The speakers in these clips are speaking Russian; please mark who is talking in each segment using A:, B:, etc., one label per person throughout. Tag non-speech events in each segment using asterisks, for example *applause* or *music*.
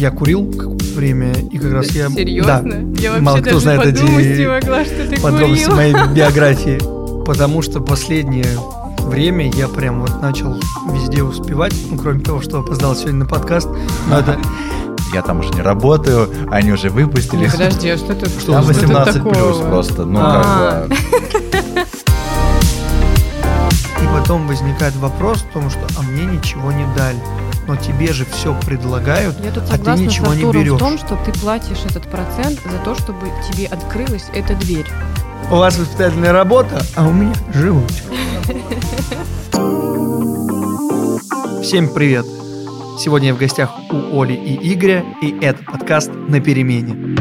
A: Я курил какое-то время, и как раз я...
B: Серьезно?
A: Да.
B: Я вообще
A: Мало кто
B: даже
A: знает эти
B: не могла, что ты
A: подробности
B: курил.
A: моей *laughs* биографии. Потому что последнее время я прям вот начал везде успевать, ну, кроме того, что опоздал сегодня на подкаст. Но это
C: Я там уже не работаю, они уже выпустили.
B: Не, подожди, а что тут?
A: Что
C: Там
A: тут
C: 18
B: такого?
C: плюс просто, ну
B: А.
C: как бы.
A: И потом возникает вопрос в том, что а мне ничего не дали. Но тебе же все предлагают,
B: Я тут
A: а ты ничего не берешь.
B: в том, что ты платишь этот процент за то, чтобы тебе открылась эта дверь.
A: У вас воспитательная работа, а у меня живучка. Всем привет! Сегодня я в гостях у Оли и Игоря, и это подкаст «На перемене».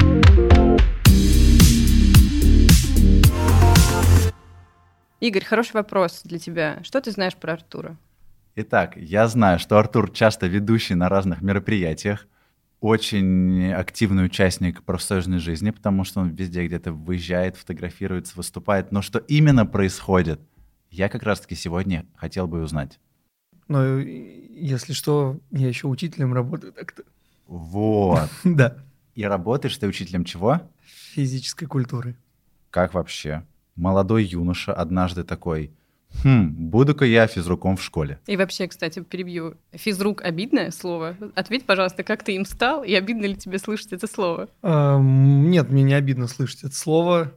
B: Игорь, хороший вопрос для тебя. Что ты знаешь про Артура?
C: Итак, я знаю, что Артур часто ведущий на разных мероприятиях, очень активный участник профсоюзной жизни, потому что он везде где-то выезжает, фотографируется, выступает. Но что именно происходит, я как раз-таки сегодня хотел бы узнать.
A: Но если что, я еще учителем работаю так-то.
C: Вот. *laughs*
A: Да,
C: И работаешь ты учителем чего?
A: физической культуры.
C: Как вообще? Молодой юноша однажды такой, хм, буду-ка я физруком в школе.
B: И вообще, кстати, перебью. Физрук обидное слово? Ответь, пожалуйста, как ты им стал, и обидно ли тебе слышать это слово?
A: Ам, Нет, мне не обидно слышать это слово.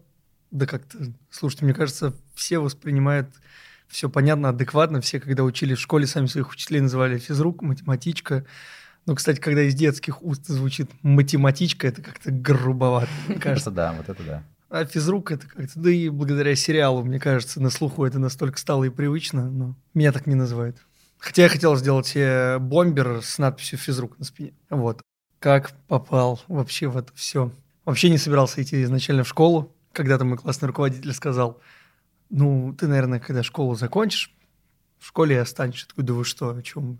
A: Да как-то, слушайте, мне кажется, все воспринимают все понятно, адекватно. Все, когда учили в школе, сами своих учителей называли физрук, математичка. Ну, кстати, когда из детских уст звучит математичка, это как-то грубовато, мне *laughs*
C: кажется. да, вот это да.
A: А физрук это как-то, да и благодаря сериалу, мне кажется, на слуху это настолько стало и привычно, но меня так не называют. Хотя я хотел сделать себе бомбер с надписью физрук на спине. Вот. Как попал вообще в это все. Вообще не собирался идти изначально в школу. Когда-то мой классный руководитель сказал, ну, ты, наверное, когда школу закончишь, в школе и останешься. Я такой, да вы что, о чем?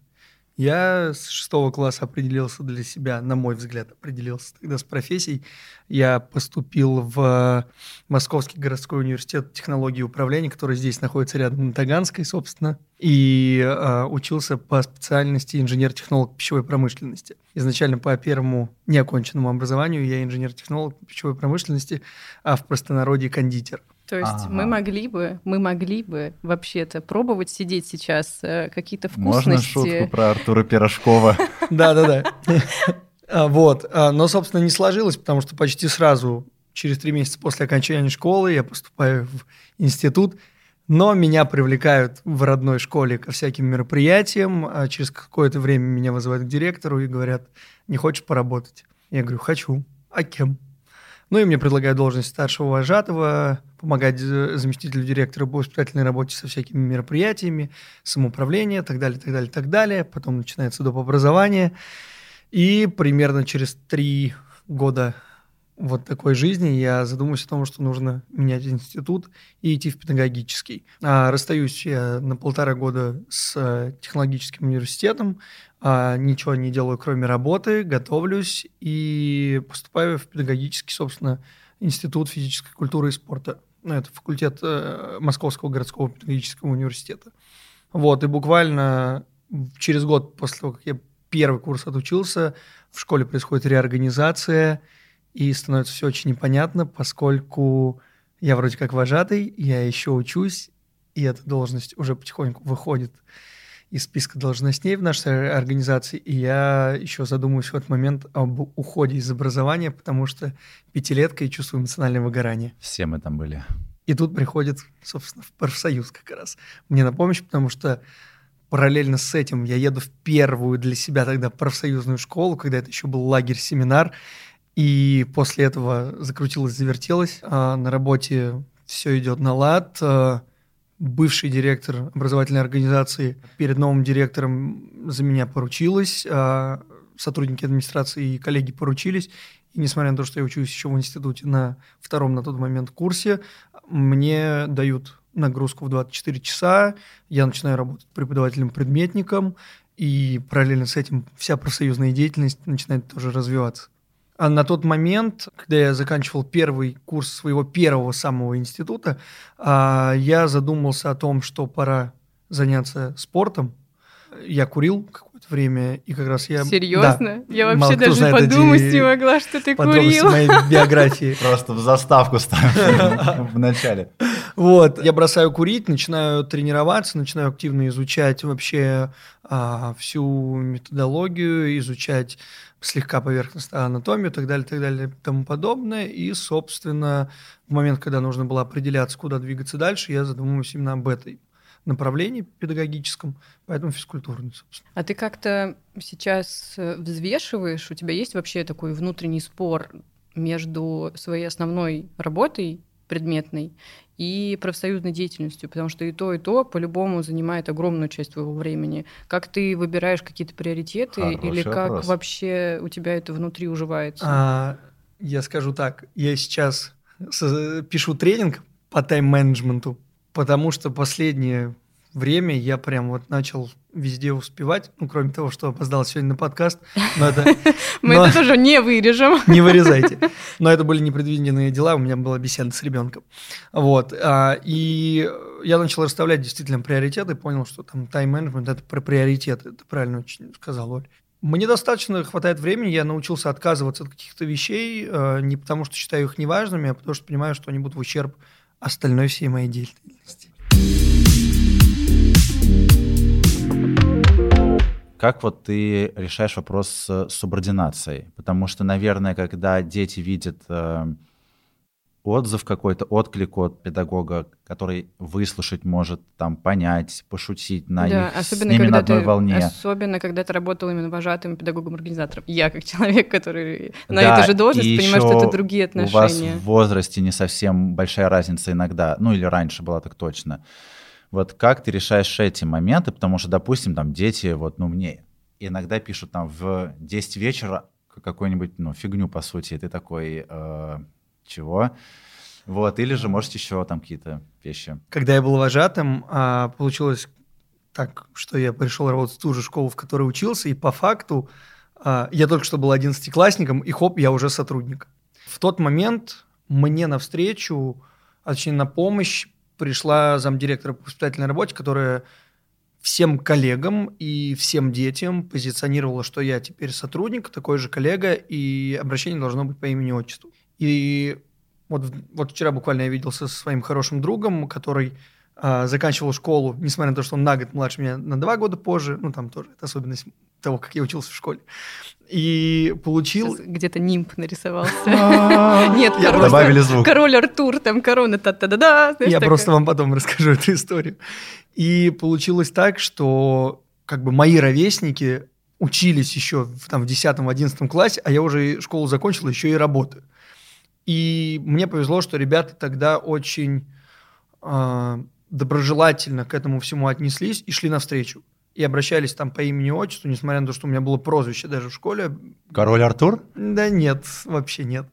A: Вы?» Я с шестого класса определился для себя, на мой взгляд, определился тогда с профессией. Я поступил в Московский городской университет технологии управления, который здесь находится рядом на Таганской, собственно, и э, учился по специальности инженер-технолог пищевой промышленности. Изначально по первому неоконченному образованию я инженер-технолог пищевой промышленности, а в простонародье кондитер.
B: То есть
C: Ага.
B: мы могли бы, мы могли бы вообще-то пробовать сидеть сейчас э, какие-то
C: Можно
B: вкусности.
C: шутку про Артура Пирожкова? *laughs*
A: Да-да-да. *laughs* А, Вот. А, Но, собственно, не сложилось, потому что почти сразу, через три месяца после окончания школы, я поступаю в институт, но меня привлекают в родной школе ко всяким мероприятиям. а Через какое-то время меня вызывают к директору и говорят, не хочешь поработать? Я говорю, хочу. А кем? Ну и мне предлагают должность старшего вожатого, помогать заместителю директора по воспитательной работе со всякими мероприятиями, самоуправление, так далее, так далее, так далее. Потом начинается доп. образование. И примерно через три года вот такой жизни я задумаюсь о том, что нужно менять институт и идти в педагогический. А расстаюсь я на полтора года с э, технологическим университетом, а, ничего не делаю, кроме работы, готовлюсь и поступаю в педагогический, собственно, институт физической культуры и спорта. Ну, это факультет э, Московского городского педагогического университета. Вот, и буквально через год после того, как я первый курс отучился, в школе происходит реорганизация, и становится все очень непонятно, поскольку я вроде как вожатый, я еще учусь, и эта должность уже потихоньку выходит из списка должностей в нашей организации, и я еще задумываюсь в этот момент об уходе из образования, потому что пятилетка и чувствую эмоциональное выгорание.
C: Все мы там были.
A: И тут приходит, собственно, в профсоюз как раз мне на помощь, потому что параллельно с этим я еду в первую для себя тогда профсоюзную школу, когда это еще был лагерь-семинар, и после этого закрутилось, завертелось. А на работе все идет на лад. Бывший директор образовательной организации перед новым директором за меня поручилась. а Сотрудники администрации и коллеги поручились. И несмотря на то, что я учусь еще в институте на втором на тот момент курсе, мне дают нагрузку в 24 часа, я начинаю работать преподавателем-предметником, и параллельно с этим вся профсоюзная деятельность начинает тоже развиваться. А на тот момент, когда я заканчивал первый курс своего первого самого института, а, я задумался о том, что пора заняться спортом. Я курил какое-то время, и как раз я...
B: Серьезно?
A: Да.
B: Я
A: Мало
B: вообще
A: кто
B: даже
A: знает
B: подумать
A: эти
B: не могла, что ты курил.
A: моей биографии. *laughs*
C: Просто в заставку ставим в начале.
A: Вот, я бросаю курить, начинаю тренироваться, начинаю активно изучать вообще а, всю методологию, изучать слегка поверхностную анатомию и так далее, так далее, и тому подобное. И, собственно, в момент, когда нужно было определяться, куда двигаться дальше, я задумываюсь именно об этой направлении педагогическом, поэтому физкультурный, собственно.
B: А ты как-то сейчас э, взвешиваешь, у тебя есть вообще такой внутренний спор между своей основной работой предметной и профсоюзной деятельностью, потому что и то, и то по-любому занимает огромную часть твоего времени. Как ты выбираешь какие-то приоритеты
C: Хороший
B: или как
C: вопрос.
B: вообще у тебя это внутри уживается?
A: А, я скажу так, я сейчас пишу тренинг по тайм-менеджменту, потому что последнее время я прям вот начал везде успевать, ну, кроме того, что опоздал сегодня на подкаст, но это *laughs*
B: Мы
A: но-
B: это тоже не вырежем. *laughs*
A: не вырезайте. Но это были непредвиденные дела, у меня была беседа с ребенком. Вот. а, И я начал расставлять действительно приоритеты, понял, что там тайм-менеджмент – это про приоритеты, это правильно очень сказал Оль. Мне достаточно хватает времени, я научился отказываться от каких-то вещей, э, не потому что считаю их неважными, а потому что понимаю, что они будут в ущерб остальной всей моей деятельности.
C: Как вот ты решаешь вопрос с субординацией? Потому что, наверное, когда дети видят э, отзыв какой-то, отклик от педагога, который выслушать может, там, понять, пошутить на
B: Да,
C: них, с
B: особенно
C: ними
B: когда
C: на одной
B: ты,
C: волне.
B: особенно когда ты работал именно вожатым педагогом-организатором. Я как человек, который на
C: Да,
B: эту же должность,
C: и
B: понимаю, что это другие
C: У вас
B: отношения.
C: в возрасте не совсем большая разница иногда, ну или раньше была так точно. Вот как ты решаешь эти моменты, потому что, допустим, там дети, вот, ну, мне иногда пишут там в 10 вечера какую-нибудь, ну, фигню, по сути, и ты такой, э, чего? Вот, или же, может, еще там какие-то вещи.
A: Когда я был вожатым, а, получилось так, что я пришел работать в ту же школу, в которой учился, и по факту а, я только что был одиннадцатиклассником, и хоп, я уже сотрудник. В тот момент мне навстречу, а точнее на помощь, пришла замдиректора по воспитательной работе, которая всем коллегам и всем детям позиционировала, что я теперь сотрудник, такой же коллега, и обращение должно быть по имени отчеству. И вот, вот вчера буквально я виделся со своим хорошим другом, который заканчивал школу, несмотря на то, что он на год младше меня, на два года позже, ну там тоже это особенность того, как я учился в школе. И получил...
B: Сейчас где-то нимб нарисовался.
A: А, *laughs*
B: Нет,
A: я
C: Добавили звук.
B: Король Артур, там корона та-та-да-да. знаешь,
A: Я
B: такая.
A: просто вам потом расскажу эту историю. И получилось так, что как бы мои ровесники учились еще в, там, в 10-11 классе, а я уже школу закончил, еще и работаю. И мне повезло, что ребята тогда очень а, доброжелательно к этому всему отнеслись и шли навстречу. И обращались там по имени и отчеству, несмотря на то, что у меня было прозвище даже в школе.
C: Король Артур?
A: Да нет, вообще нет.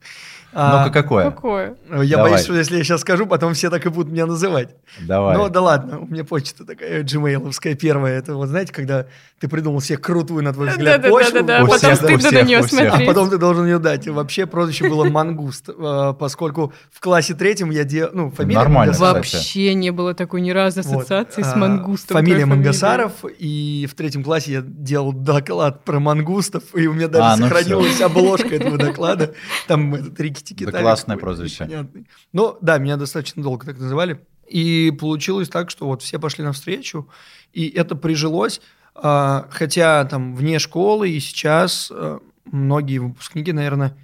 A: А,
C: Ну-ка, какое?
B: Какое?
A: я
C: Давай.
A: боюсь, что если я сейчас скажу, потом все так и будут меня называть.
C: Давай.
A: Ну да ладно, у меня почта такая gmail первая. Это вот знаете, когда ты придумал себе крутую, на твой взгляд, почту.
B: Да-да-да, потом
C: всех,
B: стыдно на
C: всех,
B: нее
C: у всех.
A: А
B: смотреть.
A: потом ты должен ее дать. Вообще прозвище было Мангуст, э, поскольку в классе третьем я делал... Ну, фамилия
C: Нормально.
B: Вообще не было такой ни разу ассоциации с
A: А,
B: мангустом.
A: Фамилия
B: твоей
A: Мангасаров, и в третьем классе я делал доклад про мангустов, и у меня даже
C: А, ну
A: сохранилась обложка этого доклада. Там этот Рикки-Тики
C: Да классное прозвище.
A: Непонятный. Ну, да, меня достаточно долго так называли. И получилось так, что вот все пошли навстречу, и это прижилось. А, Хотя там вне школы и сейчас а, многие выпускники, наверное,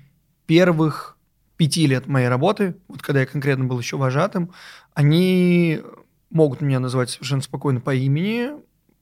A: первых пяти лет моей работы, вот когда я конкретно был еще вожатым, они могут меня называть совершенно спокойно по имени,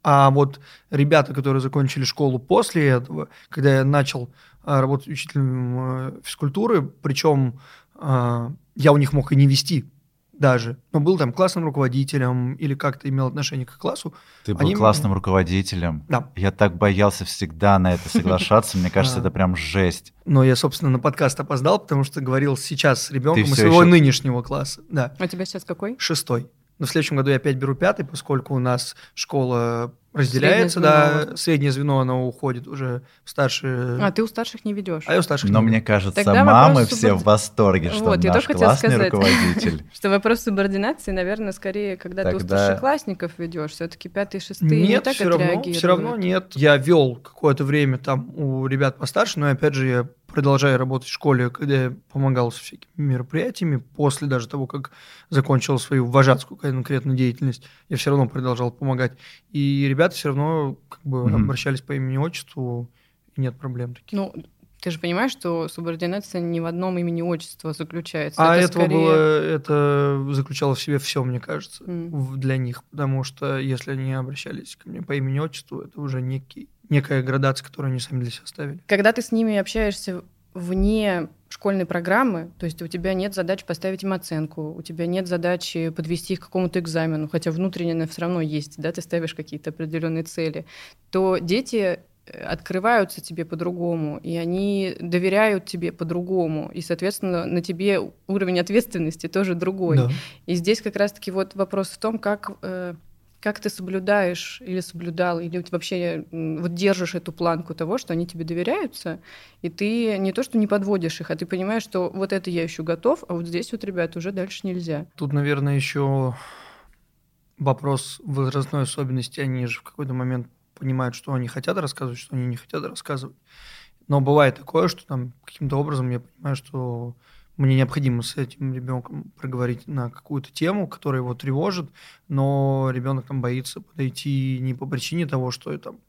A: а вот ребята, которые закончили школу после этого, когда я начал а, работать учителем а, физкультуры, причем а, я у них мог и не вести даже, но был там классным руководителем или как-то имел отношение к классу.
C: Ты был
A: Они-
C: классным руководителем.
A: Да.
C: Я так боялся всегда на это соглашаться. Мне кажется, *laughs* это прям жесть.
A: Но я, собственно, на подкаст опоздал, потому что говорил сейчас с ребенком из своего нынешнего класса. Да,
B: А у тебя сейчас какой?
A: шестой. Но в следующем году я опять беру пятый, поскольку у нас школа разделяется,
B: Среднее звено
A: да, среднее звено, оно уходит уже в старшие...
B: А ты у старших не ведешь.
A: А я у старших
C: Но
A: не
C: мне
A: веду.
C: кажется,
B: Тогда
C: мамы
B: вопрос
C: все
B: суборди-
C: в восторге, что
B: Вот,
C: наш классный
B: сказать.
C: руководитель. *laughs*
B: Что вопрос субординации, наверное, скорее, когда ты у старшеклассников ведешь, все-таки пятые, шестые не
A: Нет,
B: так отреагируют.
A: все равно нет. Я вел какое-то время там у ребят постарше, но опять же я продолжаю работать в школе, когда я помогал со всякими мероприятиями, после даже того, как закончил свою вожатскую конкретную деятельность, я все равно продолжал помогать. И ребята все равно как бы
C: Мгм.
A: обращались по имени отчеству, и нет проблем таких.
B: Ну, ты же понимаешь, что субординация не в одном имени отчества заключается.
A: а
B: Это
A: этого
B: скорее-
A: было, это заключало в себе все, мне кажется, в- для них, потому что если они обращались ко мне по имени отчеству, это уже некий, некая градация, которую они сами для себя ставили.
B: Когда ты с ними общаешься вне школьной программы, то есть у тебя нет задачи поставить им оценку, у тебя нет задачи подвести их к какому-то экзамену, хотя внутренне она все равно есть, да, ты ставишь какие-то определенные цели, то дети э, открываются тебе по-другому, и они доверяют тебе по-другому, и, соответственно, на тебе уровень ответственности тоже другой.
A: Да.
B: И здесь как раз-таки вот вопрос в том, как, э, как ты соблюдаешь или соблюдал, или вообще вот держишь эту планку того, что они тебе доверяются, и ты не то, что не подводишь их, а ты понимаешь, что вот это я еще готов, а вот здесь вот, ребят, уже дальше нельзя.
A: Тут, наверное, еще вопрос возрастной особенности. Они же в какой-то момент понимают, что они хотят рассказывать, что они не хотят рассказывать. Но бывает такое, что там каким-то образом я понимаю, что мне необходимо с этим ребенком проговорить на какую-то тему, которая его тревожит, но ребенок там боится подойти не по причине того, что я, там,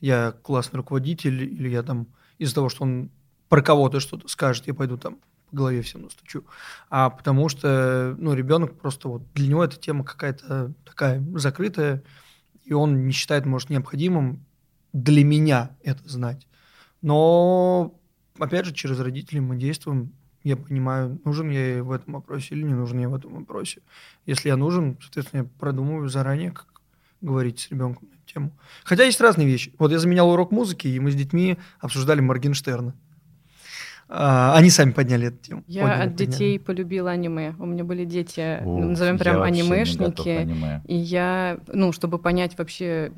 A: я классный руководитель, или я там из-за того, что он про кого-то что-то скажет, я пойду там по голове всем настучу, а потому что ну, ребенок просто вот для него эта тема какая-то такая закрытая, и он не считает, может, необходимым для меня это знать. Но, опять же, через родителей мы действуем. Я понимаю, нужен я ей в этом вопросе или не нужен я в этом вопросе. Если я нужен, соответственно, я продумываю заранее, как говорить с ребенком на тему. Хотя есть разные вещи. Вот я заменял урок музыки, и мы с детьми обсуждали Моргенштерна. А, они сами подняли эту тему.
B: Я
A: Подняли,
B: от
A: подняли.
B: детей полюбила аниме. У меня были дети,
C: Ух,
B: назовем прям
C: вообще не готов
B: анимешники.
C: аниме.
B: И я, ну, чтобы понять вообще,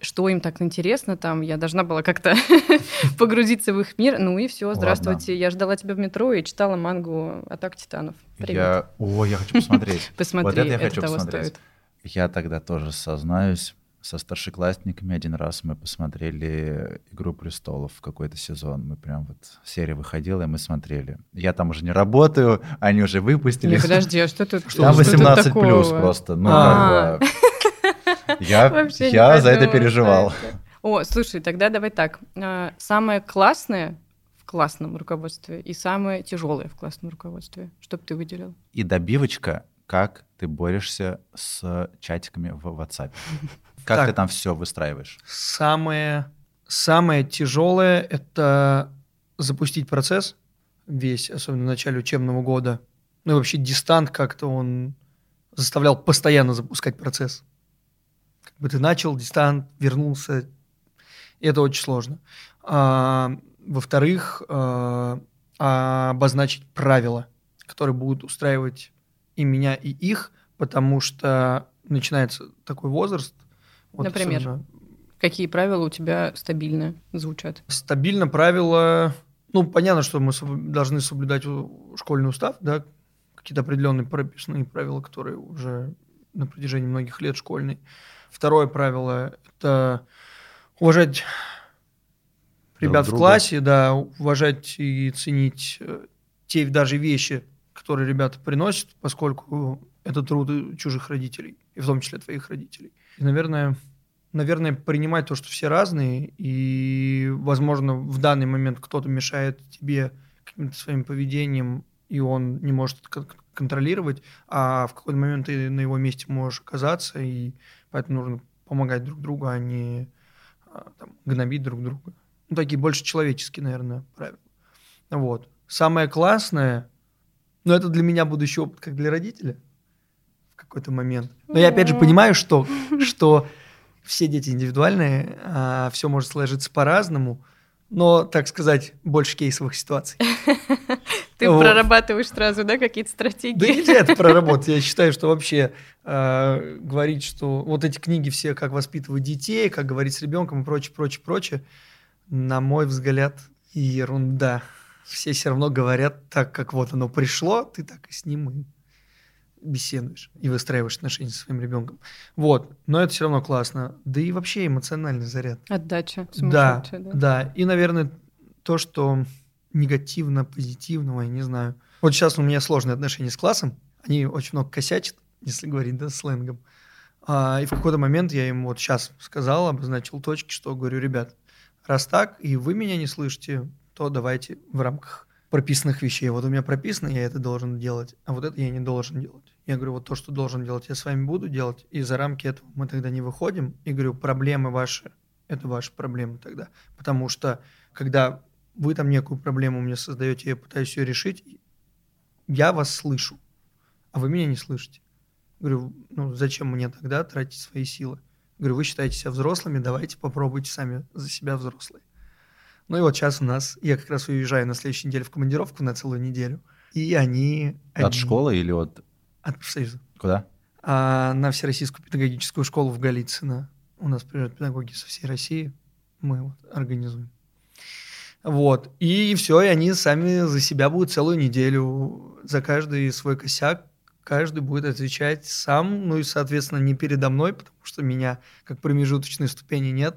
B: что им так интересно там, я должна была как-то *laughs* погрузиться в их мир. Ну и все,
C: Ладно.
B: здравствуйте. Я ждала тебя в метро и читала мангу «Атак титанов». Привет.
C: Я... О, я хочу посмотреть. *laughs*
B: Посмотри,
C: Вот это я
B: это
C: хочу
B: того
C: посмотреть.
B: стоит.
C: Я тогда тоже сознаюсь. Со старшеклассниками один раз мы посмотрели «Игру престолов» в какой-то сезон. Мы прям вот, серия выходила, и мы смотрели. Я там уже не работаю, они уже выпустили.
B: Не, подожди, а что тут?
C: Там
A: тут
C: 18 плюс просто. Ну,
B: А.
C: как бы. Я, *laughs* я за это переживал.
B: О, слушай, тогда давай так. А, Самое классное в классном руководстве и самое тяжелое в классном руководстве. Что бы ты выделил?
C: И добивочка, как ты борешься с чатиками в WhatsApp. *laughs* Как
A: Так.
C: ты там все выстраиваешь?
A: Самое, самое тяжелое – это запустить процесс весь, особенно в начале учебного года. Ну и вообще дистант как-то он заставлял постоянно запускать процесс. Как бы ты начал, дистант, вернулся. И это очень сложно. А, во-вторых, а, обозначить правила, которые будут устраивать и меня, и их, потому что начинается такой возраст. Вот
B: Например?
A: особенно
B: Какие правила у тебя стабильно звучат?
A: Стабильно правила. Ну, понятно, что мы должны соблюдать школьный устав, да, какие-то определенные прописные правила, которые уже на протяжении многих лет школьные. Второе правило – это уважать ребят в
C: друга.
A: классе, да, уважать и ценить э, те даже вещи, которые ребята приносят, поскольку это труд чужих родителей, и в том числе твоих родителей. И, наверное, наверное, принимать то, что все разные, и, возможно, в данный момент кто-то мешает тебе каким-то своим поведением, и он не может контролировать, а в какой-то момент ты на его месте можешь оказаться, и поэтому нужно помогать друг другу, а не а, там, гнобить друг друга. Ну, такие больше человеческие, наверное, правила. Вот. Самое классное, ну, это для меня будущий опыт, как для родителя какой-то момент. Но я опять же понимаю, что, что все дети индивидуальные, все может сложиться по-разному, но, так сказать, больше кейсовых ситуаций. *laughs*
B: Ты
A: Вот.
B: прорабатываешь сразу, да, какие-то
A: Да
B: стратегии?
A: нельзя это проработать. Я считаю, что вообще э, говорить, что вот эти книги все, как воспитывать детей, как говорить с ребенком и прочее, прочее, прочее, на мой взгляд, ерунда. Все все равно говорят так, как вот оно пришло, ты так и с ним и беседуешь и выстраиваешь отношения со своим ребенком. Вот, но это все равно классно. Да и вообще эмоциональный заряд.
B: Отдача
A: Да,
B: да.
A: да. И, наверное, то, что негативно, позитивного, я не знаю. Вот сейчас у меня сложные отношения с классом. Они очень много косячат, *laughs* если говорить, да, сленгом. А, и в какой-то момент я им вот сейчас сказал, обозначил точки, что говорю, ребят, раз так, и вы меня не слышите, то давайте в рамках прописанных вещей. Вот у меня прописано, я это должен делать, а вот это я не должен делать. Я говорю, вот то, что должен делать, я с вами буду делать, и за рамки этого мы тогда не выходим. И говорю, проблемы ваши, это ваши проблемы тогда. Потому что, когда вы там некую проблему мне создаете, я пытаюсь ее решить, я вас слышу, а вы меня не слышите. Говорю, ну зачем мне тогда тратить свои силы? Говорю, вы считаете себя взрослыми, давайте попробуйте сами за себя взрослые. Ну и вот сейчас у нас, я как раз уезжаю на следующей неделе в командировку на целую неделю, и они...
C: От
A: одни-
C: школы или от...
A: От профсоюза.
C: Куда?
A: А на Всероссийскую педагогическую школу в Голицыно. У нас приезжают педагоги со всей России. Мы вот организуем. Вот. И все, и они сами за себя будут целую неделю. За каждый свой косяк каждый будет отвечать сам. Ну и, соответственно, не передо мной, потому что меня как промежуточной ступени нет.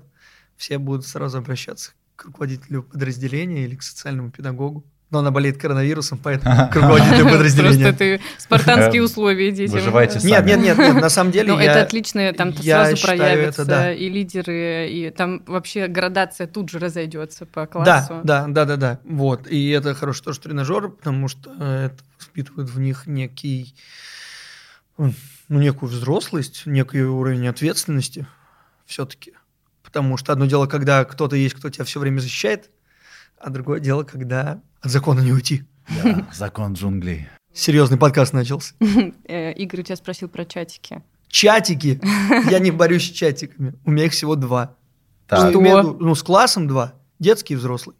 A: Все будут сразу обращаться к руководителю подразделения или к социальному педагогу. Но она болеет коронавирусом, поэтому *laughs* к руководителю подразделения.
B: Просто ты спартанские
C: Эм,
B: условия детям.
C: выживайте
B: да.
C: сами.
A: Нет, нет, нет, нет, на самом деле
B: Ну,
A: я...
B: это отлично, там сразу проявятся
A: да.
B: и лидеры, и там вообще градация тут же разойдется по
A: Да,
B: классу.
A: да, да, да, да. Вот. И это хороший тоже тренажер, потому что это воспитывает в них некий, ну, некую взрослость, некий уровень ответственности все-таки. Потому что одно дело, когда кто-то есть, кто тебя все время защищает, а другое дело, когда от закона не уйти.
C: Да, закон джунглей.
A: Серьезный подкаст начался. *laughs*
B: Э, Игорь у тебя спросил про чатики.
A: Чатики. *laughs* Я не борюсь с чатиками. У меня их всего два.
C: Так,
A: Что виду? Ну, с классом два. Детский и взрослый.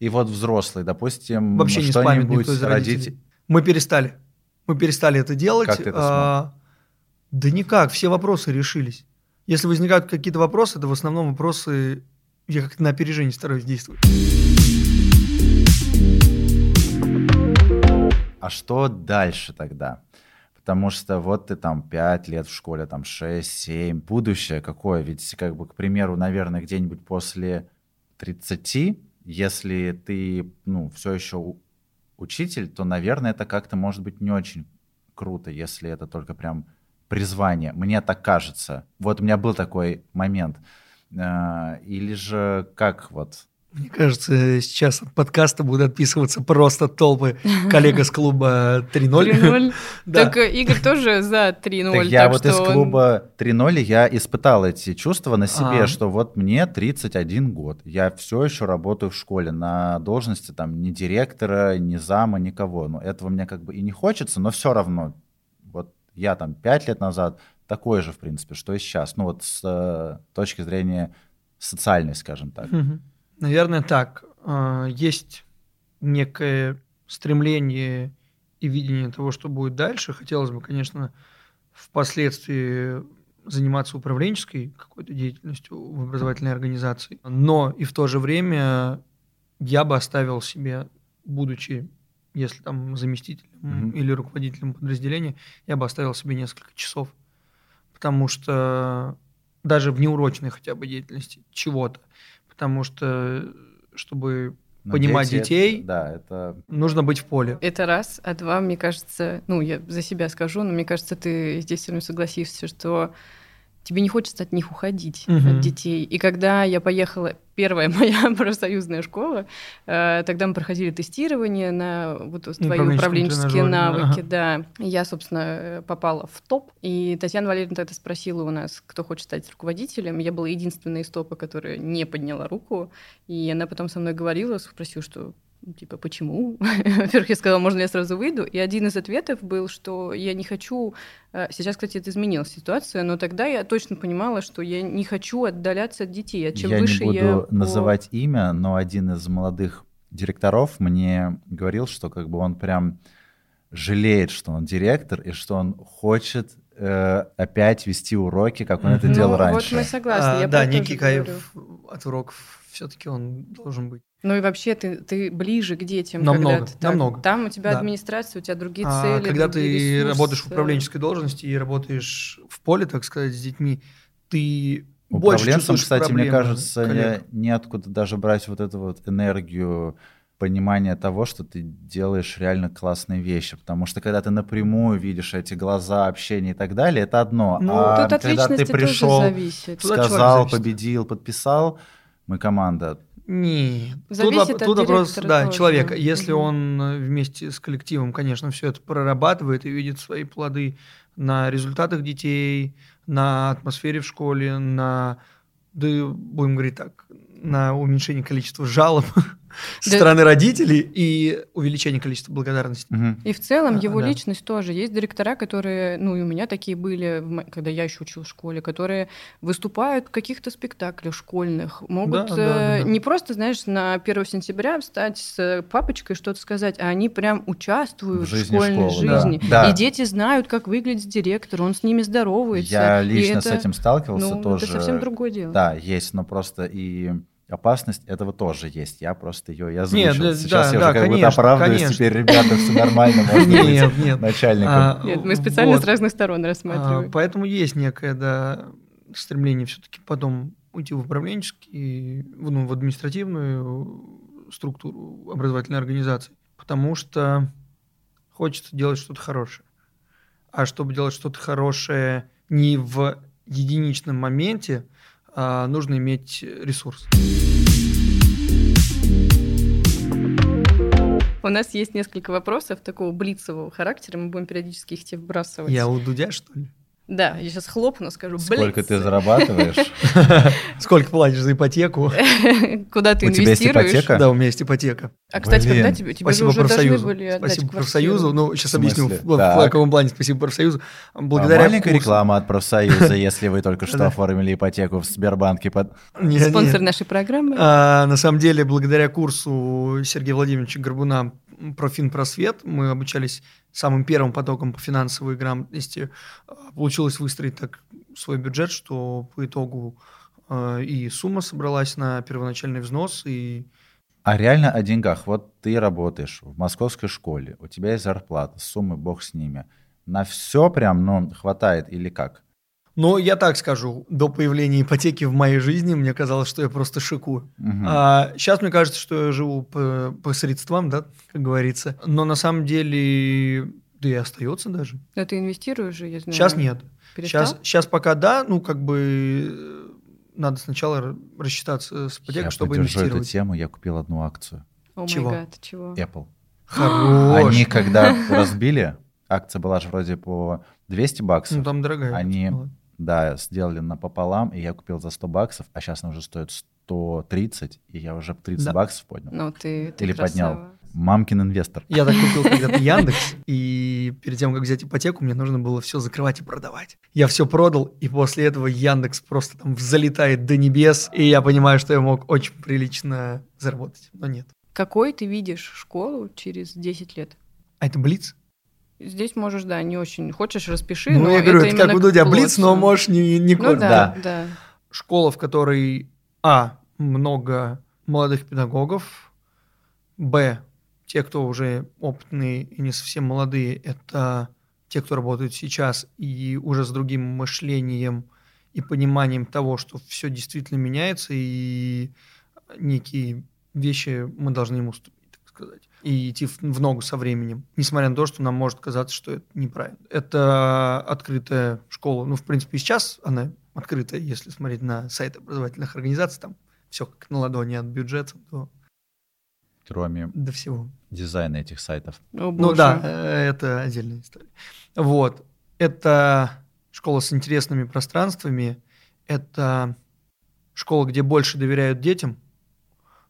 C: и вот взрослый, допустим,
A: Вообще не спамит никто из
C: родить...
A: родителей. Мы перестали. Мы перестали это делать.
C: Как ты это
A: А, Да никак, все вопросы решились. Если возникают какие-то вопросы, это в основном вопросы... Я как-то на опережение стараюсь действовать.
C: А что дальше тогда? Потому что вот ты там 5 лет в школе, там 6, 7. Будущее какое? Ведь, как бы, к примеру, наверное, где-нибудь после 30, если ты, ну, все еще учитель, то, наверное, это как-то может быть не очень круто, если это только прям призвание. Мне так кажется. Вот у меня был такой момент. А, Или же как вот?
A: Мне кажется, сейчас от подкаста будут отписываться просто толпы *laughs* коллег из клуба 3.0.
B: 3-0. *laughs*
A: Да.
B: Так э, Игорь тоже за 3-0.
C: Так я
B: так
C: вот из клуба 3.0 я испытал эти чувства на себе,
A: А.
C: что вот мне 31 год, я все еще работаю в школе на должности там ни директора, ни зама, никого. Ну, этого мне как бы и не хочется, но все равно. Я там 5 лет назад такой же, в принципе, что и сейчас. Ну вот с э, точки зрения социальной, скажем так.
A: Мгм. Наверное, так. А, Есть некое стремление и видение того, что будет дальше. Хотелось бы, конечно, впоследствии заниматься управленческой какой-то деятельностью в образовательной организации. Но и в то же время я бы оставил себе, будучи, если там заместителем
C: Мгм.
A: или руководителем подразделения, я бы оставил себе несколько часов. Потому что даже в неурочной хотя бы деятельности чего-то. Потому что, чтобы
C: Но
A: Понимать
C: дети это-
A: детей.
C: да, это
A: нужно быть в поле.
B: Это раз, а два, мне кажется, ну, я за себя скажу, но мне кажется, ты здесь со мной согласишься, что тебе не хочется от них уходить,
A: Мгм.
B: от детей. И когда я поехала, первая *laughs* моя профсоюзная школа, э, тогда мы проходили тестирование на вот твои управленческие навыки,
A: Ага.
B: да. Я, собственно, э, попала в топ, и Татьяна Валерьевна тогда спросила у нас, кто хочет стать руководителем. Я была единственная из топа, которая не подняла руку, и она потом со мной говорила, спросила, что типа, почему? *laughs* Во-первых, я сказала, можно я сразу выйду? И один из ответов был, что я не хочу... э, Сейчас, кстати, это изменилась ситуация, но тогда я точно понимала, что я не хочу отдаляться от детей. А чем
C: я
B: выше
C: не буду
B: я... по-
C: называть имя, но один из молодых директоров мне говорил, что как бы он прям жалеет, что он директор и что он хочет э, опять вести уроки, как он это
B: Ну,
C: делал
B: вот
C: раньше.
B: мы согласны.
A: А,
B: я
A: да, некий кайф
B: говорю.
A: от уроков все-таки он должен быть.
B: Ну и вообще ты, ты ближе к детям.
A: Намного,
B: когда ты так-
A: намного.
B: Там у тебя
A: Да.
B: администрация, у тебя другие
A: А
B: цели.
A: когда
B: другие
A: ты
B: ресурсы.
A: работаешь в управленческой должности и работаешь в поле, так сказать, с детьми, ты больше
C: Управленцам,
A: чувствуешь
C: кстати, мне
A: проблемы
C: кажется,
A: коллег.
C: не, неоткуда даже брать вот эту вот энергию понимания того, что ты делаешь реально классные вещи. Потому что когда ты напрямую видишь эти глаза, общение и так далее, это одно.
A: Ну,
C: а
B: Тут от
C: когда ты пришел, сказал, победил, подписал, мы команда.
B: Зависит
A: Нет. тут,
B: от
A: тут вопрос, да,
B: тоже.
A: человека. Если
B: Мгм.
A: он вместе с коллективом, конечно, все это прорабатывает и видит свои плоды на результатах детей, на атмосфере в школе, на, да, будем говорить так, на уменьшение количества жалоб *laughs* со
B: Да.
A: стороны родителей и увеличение количества благодарности.
C: Мгм.
B: И в целом
A: А,
B: его
A: да.
B: личность тоже. Есть директора, которые, ну и у меня такие были, в когда я еще училась в школе, которые выступают в каких-то спектаклях школьных, могут
A: Да, да,
B: э,
A: да, да.
B: не просто, знаешь, на 1 сентября встать с папочкой что-то сказать, а они прям участвуют
C: В
B: в,
C: жизни
B: школьной
C: школы, да.
B: жизни.
C: Да.
B: И дети знают, как выглядит директор, он с ними здоровается.
C: Я лично
B: это,
C: с этим сталкивался
B: ну,
C: тоже.
B: это совсем другое дело.
C: Да, есть, но просто и опасность этого тоже есть. Я просто ее я
A: Нет,
C: озвучил.
A: да,
C: Сейчас
A: да,
C: я
A: да,
C: уже как будто
A: конечно,
C: оправдываюсь.
A: конечно.
C: Теперь, ребята, все нормально, *laughs* можно быть
A: Нет, нет.
C: начальником.
A: А,
B: Нет, мы специально
A: вот.
B: с разных сторон
A: А,
B: рассматриваем.
A: Поэтому есть некое да, стремление все-таки потом уйти в управленческий, в, ну, в административную структуру образовательной организации, потому что хочется делать что-то хорошее. А чтобы делать что-то хорошее не в единичном моменте, а нужно иметь ресурс.
B: У нас есть несколько вопросов такого блицевого характера, мы будем периодически их тебе вбрасывать.
A: Я у Дудя, что ли?
B: Да, я сейчас хлопну, скажу,
C: Сколько
B: блиц.
C: ты зарабатываешь? *laughs*
A: Сколько платишь за ипотеку? *laughs*
B: Куда ты
C: У тебя есть
B: инвестируешь?
C: ипотека?
A: Да, у меня есть ипотека.
B: А, кстати,
C: Блин.
B: когда тебе, тебе же уже должны были отдать
A: Спасибо профсоюзу. Ну, сейчас объясню в, каком плане спасибо профсоюзу. Благодаря
C: маленькая реклама от профсоюза, если вы только что *laughs* оформили ипотеку в Сбербанке. под-
A: Не, не.
B: Спонсор нашей программы.
A: А, на самом деле, благодаря курсу Сергея Владимировича Горбуна про финпросвет мы обучались самым первым потоком по финансовой грамотности. А, Получилось выстроить так свой бюджет, что по итогу а, и сумма собралась на первоначальный взнос, и
C: А реально о деньгах. Вот ты работаешь в московской школе, у тебя есть зарплата, суммы бог с ними. На все прям, ну, хватает или как?
A: Но я так скажу, до появления ипотеки в моей жизни мне казалось, что я просто шикую.
C: Мгм.
A: А сейчас мне кажется, что я живу по, по средствам, да, как говорится. Но на самом деле, да и остается даже.
B: Но ты инвестируешь же, я знаю.
A: Сейчас нет.
B: Перестал?
A: Сейчас, сейчас пока да, ну как бы надо сначала рассчитаться с ипотекой,
C: Я
A: чтобы
C: поддержу эту
A: инвестировать.
C: тему, я купил одну акцию.
B: О май
A: Чего?
B: гад, чего?
C: Apple.
A: Хорош.
C: Они когда *laughs* разбили, акция была же вроде по 200 баксов.
A: Ну там дорогая.
C: Они-
A: Ну,
C: Да, сделали напополам, и я купил за 100 баксов, а сейчас она уже стоит 130, и я уже 30
A: Да.
C: баксов поднял.
B: Ну, ты, ты
C: Или поднял.
B: красава.
C: Мамкин инвестор.
A: Я так купил *laughs* когда-то Яндекс, и перед тем, как взять ипотеку, мне нужно было все закрывать и продавать. Я все продал, и после этого Яндекс просто там залетает до небес, и я понимаю, что я мог очень прилично заработать, но нет.
B: Какой ты видишь школу через 10 лет?
A: А это Блиц?
B: Здесь можешь, да, не очень. Хочешь, распиши,
A: Ну,
B: но
A: я говорю,
B: это
A: это как у Дудя Блиц, но можешь не, не
B: Ну
A: коротко.
B: да, да.
A: школа, в которой А. Много молодых педагогов, Б. Те, кто уже опытные и не совсем молодые, это те, кто работают сейчас и уже с другим мышлением и пониманием того, что все действительно меняется, и некие вещи мы должны ему уступить, так сказать, и идти в, ногу со временем, несмотря на то, что нам может казаться, что это неправильно. Это открытая школа. Ну, в принципе, и сейчас она открытая, если смотреть на сайты образовательных организаций, там все как на ладони от бюджета до,
C: Кроме
A: до всего.
C: дизайна этих сайтов.
B: О,
A: Ну
B: боже.
A: да, э, это отдельная история. Вот. Это школа с интересными пространствами. Это школа, где больше доверяют детям.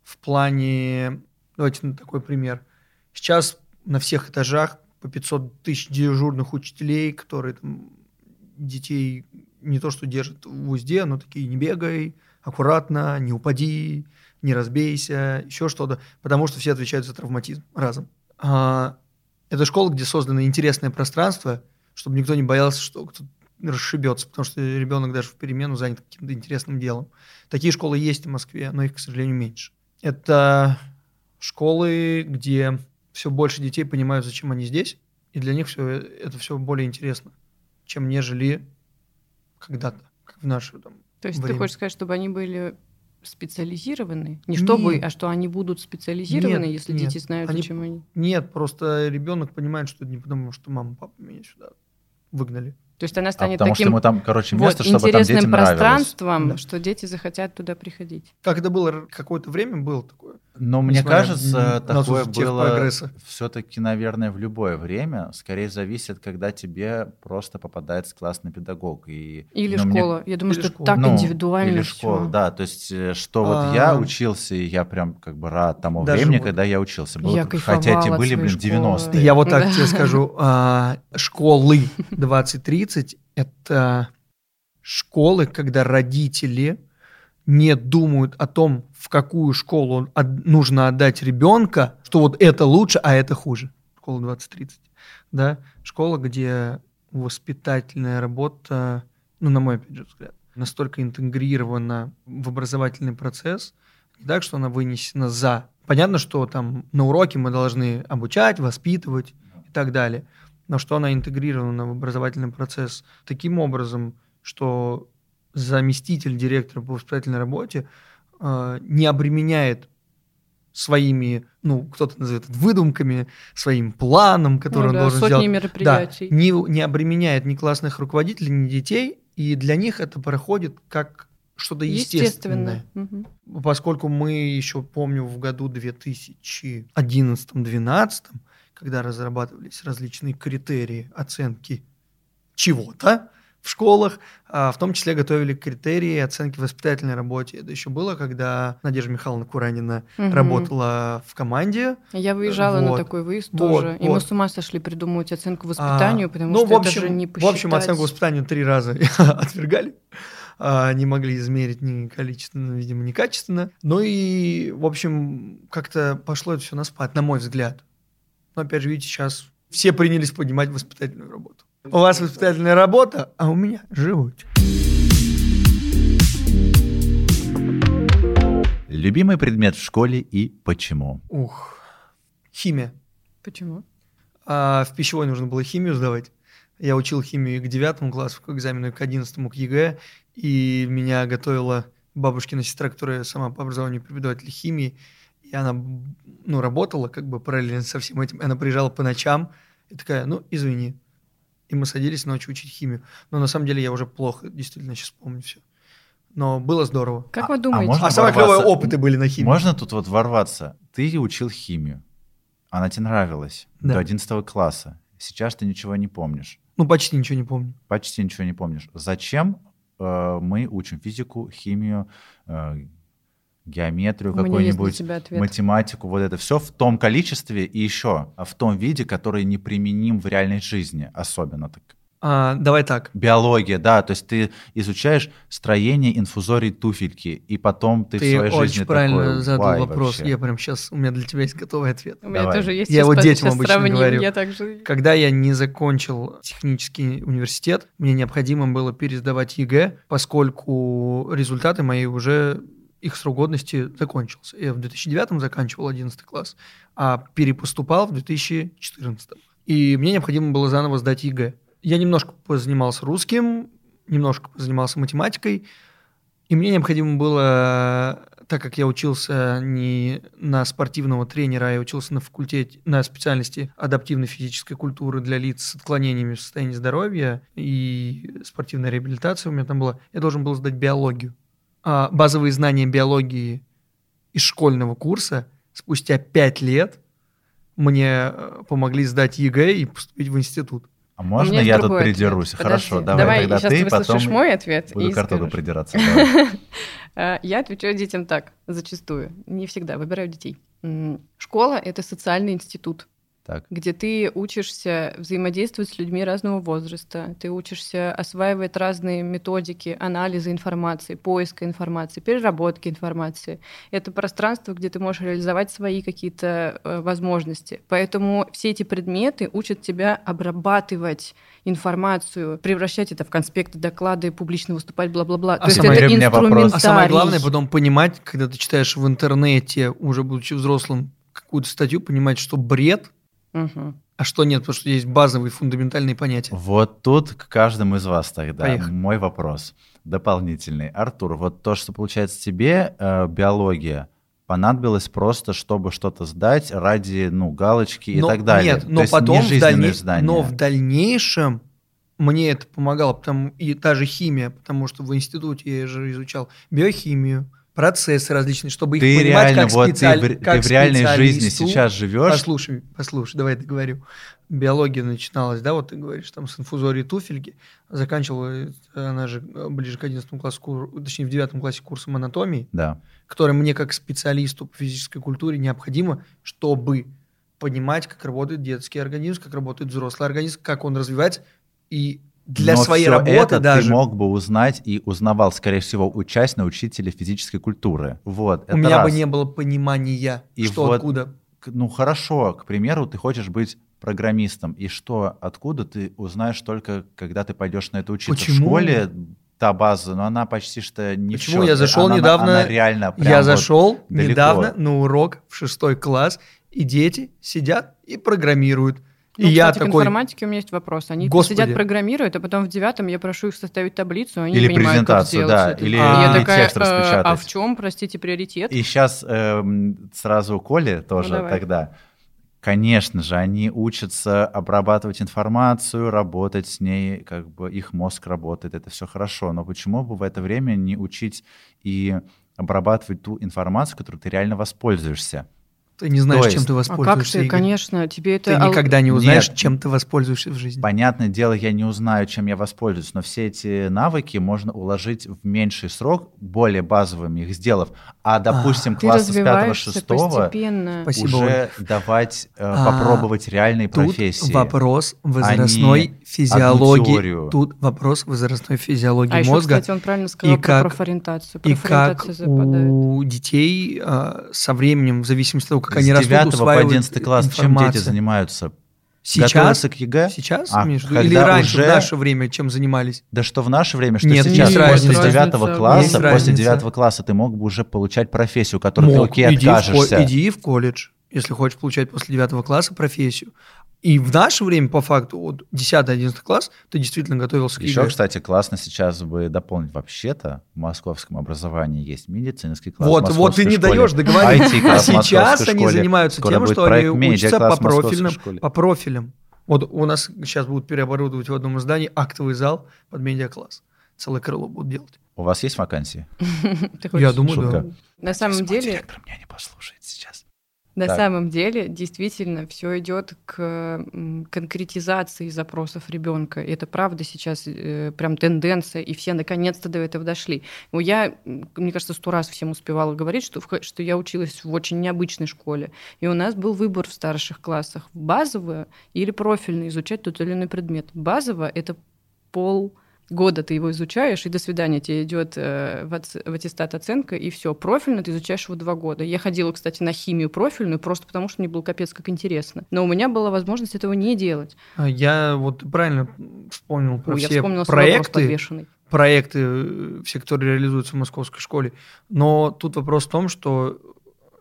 A: В плане... Давайте на такой пример. Сейчас на всех этажах по 500 тысяч дежурных учителей, которые там детей не то что держат в узде, но такие не бегай, аккуратно, не упади, не разбейся, еще что-то, потому что все отвечают за травматизм разом. А, это школа, где создано интересное пространство, чтобы никто не боялся, что кто расшибется, потому что ребенок даже в перемену занят каким-то интересным делом. Такие школы есть в Москве, но их, к сожалению, меньше. Это школы, где все больше детей понимают, зачем они здесь, и для них все это все более интересно, чем нежели когда-то, как в наше там,
B: То есть
A: время.
B: ты хочешь сказать, чтобы они были специализированы? Не чтобы,
A: Нет.
B: а что они будут специализированы,
A: Нет,
B: если
A: нет.
B: дети знают,
A: Они-
B: зачем они...
A: Нет, просто ребенок понимает, что это не потому, что мама, папа меня сюда выгнали.
B: То есть она
C: А
B: станет
C: потому что
B: таким
C: ему там, короче,
B: вот,
C: место, чтобы там
B: интересным
C: детям нравилось.
B: пространством,
A: Да.
B: что дети захотят туда приходить.
A: Как это было какое-то время, было такое.
C: Но мне кажется, такое было все-таки, наверное, в любое время. Скорее зависит, когда тебе просто попадается классный педагог. И,
B: Или
C: ну, мне-
B: школа. Я думаю,
A: Или
B: что
A: школа.
B: так
C: Ну,
B: индивидуально
C: Или школа, да. То есть, э, что вот
A: А.
C: я учился, и я прям как бы рад тому
A: Даже
C: времени,
A: вот-
C: когда я учился. Было
B: Я
C: хотя эти были, блин,
B: школы.
C: 90-е.
A: Я вот так тебе скажу. а, Школы 2030 – это школы, когда родители не думают о том, в какую школу нужно отдать ребенка, что вот это лучше, а это хуже. Школа 2030. Да? Школа, где воспитательная работа, ну, на мой, опять же, взгляд, настолько интегрирована в образовательный процесс, не так, что она вынесена за. Понятно, что там на уроке мы должны обучать, воспитывать и так далее, но что она интегрирована в образовательный процесс таким образом, что заместитель директора по воспитательной работе э, не обременяет своими, ну, кто-то назовет это выдумками, своим планом, который
B: Ну
A: он
B: да,
A: должен
B: сотни
A: сделать. Да,
B: мероприятий.
A: не, не обременяет ни классных руководителей, ни детей, и для них это проходит как что-то естественное.
B: Мгм.
A: Поскольку мы еще, помню, в году 2011-2012, когда разрабатывались различные критерии оценки чего-то в школах, а, в том числе готовили критерии оценки в воспитательной работе. Это еще было, когда Надежда Михайловна Куранина
B: Мгм.
A: работала в команде.
B: Я выезжала на
A: Вот.
B: такой выезд
A: Вот,
B: тоже, и мы
A: вот.
B: с ума сошли придумывать оценку
A: А,
B: воспитанию, потому
A: ну,
B: что
A: в общем,
B: это же не
A: В
B: посчитать.
A: общем, оценку воспитанию три раза *laughs* отвергали. А, Не могли измерить ни количественно, видимо, ни качественно. Ну и, в общем, как-то пошло это все на спад, на мой взгляд. Но опять же, видите, сейчас все принялись поднимать воспитательную работу. У вас воспитательная работа, а у меня живут.
C: Любимый предмет в школе и почему?
A: Ух, химия.
B: Почему?
A: А в пищевой нужно было химию сдавать. Я учил химию и к девятому классу, к экзамену, и к одиннадцатому, к ЕГЭ. И меня готовила бабушкина сестра, которая сама по образованию преподаватель химии. И она ну, работала как бы параллельно со всем этим. Она приезжала по ночам и такая, ну, извини. И мы садились ночью учить химию. Но на самом деле я уже плохо, действительно, сейчас помню все. Но было здорово.
B: Как
C: А-
B: вы
C: а
B: думаете?
C: можно
A: А самые клевые опыты были на химии.
C: Можно тут вот ворваться? Ты учил химию. Она тебе нравилась
A: Да.
C: до 11 класса. Сейчас ты ничего не помнишь.
A: Ну, почти ничего не помню.
C: Почти ничего не помнишь. Зачем э, мы учим физику, химию, э, геометрию какую-нибудь, математику, вот это все в том количестве и еще в том виде, который неприменим в реальной жизни, особенно так.
A: А, давай так.
C: Биология, да, то есть ты изучаешь строение инфузорий туфельки, и потом ты,
A: Ты,
C: в своей
A: очень
C: жизни
A: правильно
C: такой,
A: задал
C: «Вай,
A: вопрос.
C: вообще».
A: Я прям сейчас, у меня для тебя есть готовый ответ.
B: У меня
C: Давай.
B: тоже есть.
A: Я вот детям обычно
B: сравним,
A: говорю.
B: Я также...
A: Когда я не закончил технический университет, мне необходимо было пересдавать ЕГЭ, поскольку результаты мои уже их срок годности закончился. Я в 2009 заканчивал 11 класс, а перепоступал в 2014. И мне необходимо было заново сдать ЕГЭ. Я немножко позанимался русским, немножко позанимался математикой, и мне необходимо было, так как я учился не на спортивного тренера, а я учился на факультете, на специальности адаптивной физической культуры для лиц с отклонениями в состоянии здоровья и спортивная реабилитация у меня там была, я должен был сдать биологию. А базовые знания биологии из школьного курса спустя пять лет мне э, помогли сдать ЕГЭ и поступить в институт.
C: А можно я тут
B: другой ответ.
C: придерусь?
B: Подожди,
C: Хорошо, давай,
B: давай
C: тогда
B: сейчас
C: ты, потом
B: мой ответ
C: буду картону придираться.
B: А, *laughs* Я отвечаю детям так, зачастую. Не всегда, выбираю детей. Школа — это социальный институт.
C: Так.
B: где ты учишься взаимодействовать с людьми разного возраста, ты учишься осваивать разные методики анализа информации, поиска информации, переработки информации. Это пространство, где ты можешь реализовать свои какие-то э, возможности. Поэтому все эти предметы учат тебя обрабатывать информацию, превращать это в конспекты, доклады, публично выступать, бла-бла-бла.
A: А
B: То есть это инструментарий.
A: А самое главное потом понимать, когда ты читаешь в интернете, уже будучи взрослым, какую-то статью, понимать, что бред,
B: Мгм.
A: а что нет, потому что есть базовые фундаментальные понятия.
C: Вот тут к каждому из вас тогда
A: Поехали.
C: мой вопрос дополнительный. Артур, вот то, что получается тебе э, биология, понадобилось просто, чтобы что-то сдать ради, ну, галочки и
A: Но-
C: так далее.
A: Нет,
C: То
A: но
C: есть
A: потом
C: не
A: в, дальне- но в дальнейшем мне это помогало, потому и даже химия, потому что в институте я же изучал биохимию, процессы различные, чтобы их
C: ты
A: понимать
C: реально,
A: как,
C: вот ты,
A: специаль-
C: ты
A: как
C: в реальной жизни сейчас живешь,
A: Послушай, послушай, давай договорю. Биология начиналась, да, вот ты говоришь, там с инфузории туфельки, заканчивала она же э, ближе к 11 классу, точнее в 9 классе курсом анатомии,
C: да.
A: который мне как специалисту по физической культуре необходимо, чтобы понимать, как работает детский организм, как работает взрослый организм, как он развивается. И для
C: Но
A: своей работы
C: это
A: даже
C: ты мог бы узнать и узнавал, скорее всего, учась на учителя физической культуры. Вот,
A: у меня бы
C: раз.
A: не было понимания,
C: И
A: что
C: вот
A: откуда.
C: Ну хорошо, к примеру, ты хочешь быть программистом, и что, откуда ты узнаешь только, когда ты пойдешь на это учиться?
A: Почему?
C: В школе та база, но она почти что не
A: Почему? Я зашел
C: Она-
A: недавно-
C: она реально
A: Я
C: вот-
A: зашел
C: далеко.
A: недавно на урок в шестой класс, и дети сидят и программируют.
B: Ну,
A: и я
B: кстати, к
A: такой,
B: информатике у меня есть вопрос. Они
A: Господи.
B: сидят, программируют, а потом в девятом я прошу их составить таблицу, они
C: Или
B: не понимают, как
C: презентацию,
B: сделать
C: да, или-
B: я
A: или
B: такая,
C: текст
B: «Э, а
C: распечатать».
B: в чем, простите, приоритет?
C: И сейчас сразу Коле тоже
B: Ну, давай.
C: тогда. Конечно же, они учатся обрабатывать информацию, работать с ней, как бы их мозг работает, это все хорошо. Но почему бы в это время не учить и обрабатывать ту информацию, которую ты реально воспользуешься?
A: Ты не знаешь,
C: То
A: чем
C: есть-
A: ты
B: А как
A: воспользуешься.
B: ты, конечно, тебе это...
A: Ты никогда не узнаешь,
C: Нет.
A: чем ты воспользуешься в жизни.
C: Понятное дело, я не узнаю, чем я воспользуюсь, но все эти навыки можно уложить в меньший срок, более базовыми их сделав. А, допустим,
B: Ты
C: класса с
B: развиваешься
C: 5-6
B: постепенно.
A: Спасибо,
C: уже давать, э,
A: А,
C: попробовать реальные
A: Тут
C: профессии.
A: вопрос возрастной
C: одну
A: физиологии. Тут вопрос возрастной физиологии
B: А еще,
A: мозга.
B: кстати, он правильно сказал
A: и
B: про
A: как-
B: профориентацию.
A: И как
B: Профориентация западает.
A: у детей а, со временем, в зависимости от того, как они
C: с
A: растут,
C: 9 по
A: усваивают
C: 11 класс чем дети занимаются?
A: Сейчас?
C: Готовятся к ЕГЭ?
A: Сейчас,
C: А
A: в
C: когда
A: Или раньше,
C: уже-
A: в наше время, чем занимались?
C: Да что в наше время, что
A: Нет,
C: сейчас
A: есть
C: после
A: разница.
C: 9
B: Есть
C: класса, после
A: разница.
C: 9 класса ты мог бы уже получать профессию, которой ты
A: Мог.
C: окей
A: иди, в, ко-
C: откажешься.
A: иди в колледж, если хочешь получать после 9 класса профессию. И в наше время, по факту, от 10-11 класс, ты действительно готовился к
C: Еще,
A: ЕГЭ.
C: кстати, классно сейчас бы дополнить. Вообще-то в московском образовании есть медицинский класс.
A: Вот, вот ты не
C: школе,
A: даешь договорить.
C: IT-класс в *laughs*
A: Сейчас они занимаются тем, что они учатся по профильным, по профилям. Вот у нас сейчас будут переоборудовать в одном из зданий актовый зал под медиакласс. Целое крыло будут делать.
C: У вас есть вакансии? *laughs*
A: Я думаю, да.
B: На самом деле,
C: директор меня не послушает сейчас.
B: На
C: Так.
B: самом деле, действительно, все идет к конкретизации запросов ребенка. И это правда сейчас э, прям тенденция, и все наконец-то до этого дошли. Ну, я, мне кажется, сто раз всем успевала говорить, что, в что я училась в очень необычной школе. И у нас был выбор в старших классах базовое или профильно изучать тот или иной предмет. Базово — это пол года ты его изучаешь, и до свидания, тебе идет э, в, ат- в аттестат оценка, и все. Профильно ты изучаешь его два года. Я ходила, кстати, на химию профильную, просто потому что мне было капец как интересно. Но у меня была возможность этого не делать.
A: А Я вот правильно вспомнил про
B: Ой, я
A: все
B: вспомнила свой вопрос
A: проекты, проекты, э, все, которые реализуются в московской школе. Но тут вопрос в том, что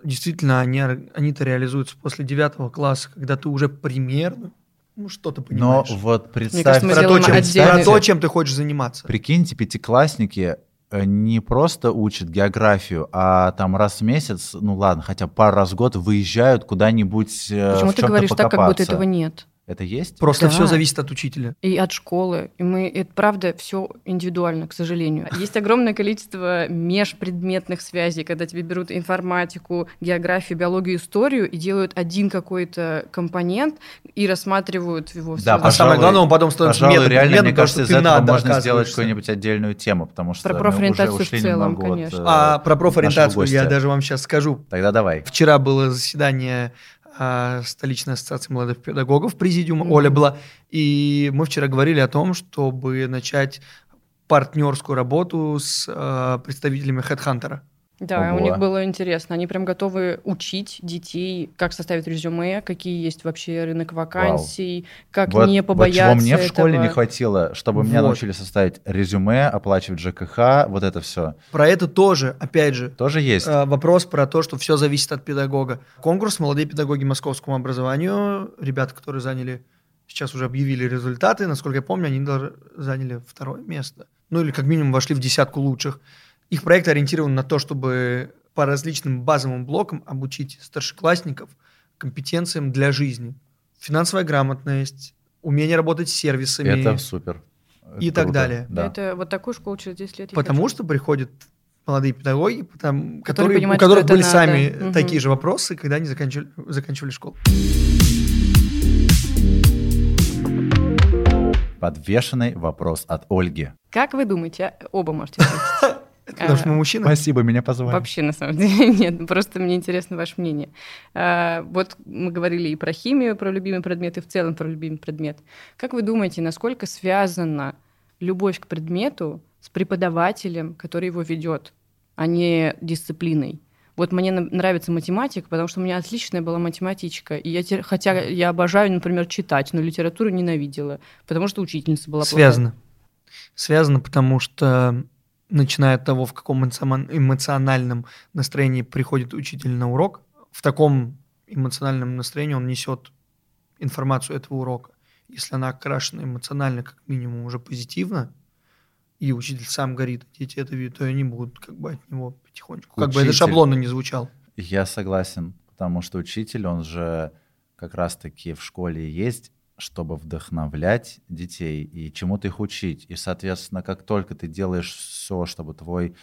A: действительно они, они-то реализуются после девятого класса, когда ты уже примерно ну, что-то
C: Но
A: понимаешь.
C: вот представьте,
B: кажется, мы
A: про, то, чем,
B: отдельный-
A: про то, чем ты хочешь заниматься.
C: прикиньте, пятиклассники э, не просто учат географию, а там раз в месяц, ну ладно, хотя пару раз в год выезжают куда-нибудь э,
B: Почему
C: в
B: ты говоришь так, как будто
C: покопаться.
B: этого нет?
C: Это есть?
A: Просто
B: Да.
A: все зависит от учителя.
B: И от школы. И мы, это правда все индивидуально, к сожалению. Есть огромное количество межпредметных связей, когда тебе берут информатику, географию, биологию, историю и делают один какой-то компонент и рассматривают его.
C: Да,
A: А самое главное, он потом становится
C: Пожалуй,
A: метод
C: реально,
A: предметом,
C: мне кажется,
A: что
C: из этого
A: надо,
C: можно сделать какую-нибудь отдельную тему, потому что
B: Про
C: мы
B: профориентацию
C: уже
B: в
C: ушли
B: целом,
C: немного от,
B: конечно.
C: э,
A: А про профориентацию я даже вам сейчас скажу.
C: Тогда давай.
A: Вчера было заседание а, столичной ассоциации молодых педагогов, президиум
B: Мгм.
A: Оля была, и мы вчера говорили о том, чтобы начать партнерскую работу с а, представителями HeadHunter.
B: Да, у
C: Ого.
B: них было интересно. Они прям готовы учить детей, как составить резюме, какие есть вообще рынок вакансий, как
C: Вот-
B: не
C: вот
B: побояться
C: чего мне в школе
B: этого.
C: не хватило, чтобы меня
A: Вот.
C: научили составить резюме, оплачивать ЖКХ, вот это все.
A: Про это тоже, опять же,
C: Тоже есть.
A: А, Вопрос про то, что все зависит от педагога. Конкурс «Молодые педагоги московскому образованию». Ребята, которые заняли, сейчас уже объявили результаты. Насколько я помню, они даже заняли второе место. Ну или как минимум вошли в десятку лучших. Их проект ориентирован на то, чтобы по различным базовым блокам обучить старшеклассников компетенциям для жизни. Финансовая грамотность, умение работать с сервисами.
C: Это супер.
A: И
C: Это
A: так
C: круто,
A: далее.
C: Да.
B: Это вот такую школу через 10 лет
A: Потому
B: хочу.
A: что приходят молодые педагоги, потому-
B: Которые
A: которые,
B: понимают,
A: у которых были
B: надо.
A: сами
B: Мгм.
A: такие же вопросы, когда они заканчивали, заканчивали школу.
C: Подвешенный вопрос от Ольги.
B: Как вы думаете, а- оба можете ответить?
A: Потому что мы мужчины.
C: Спасибо, меня позвали.
B: Вообще, на самом деле, *laughs* нет. Просто мне интересно ваше мнение. А, Вот мы говорили и про химию, про любимый предмет, и в целом про любимый предмет. Как вы думаете, насколько связана любовь к предмету с преподавателем, который его ведет, а не дисциплиной? Вот мне нравится математика, потому что у меня отличная была математичка. И я, хотя я обожаю, например, читать, но литературу ненавидела, потому что учительница была плохая.
A: Связано. Связано, потому что начиная от того, в каком эмоцион- эмоциональном настроении приходит учитель на урок, в таком эмоциональном настроении он несет информацию этого урока. Если она окрашена эмоционально, как минимум, уже позитивно, и учитель сам горит, дети это видят, то они будут как бы от него потихонечку. Как бы это
C: Учитель.
A: шаблонно не звучал.
C: Я согласен, потому что учитель, он же как раз-таки в школе есть, чтобы вдохновлять детей и чему-то их учить. И, соответственно, как только ты делаешь все, чтобы твой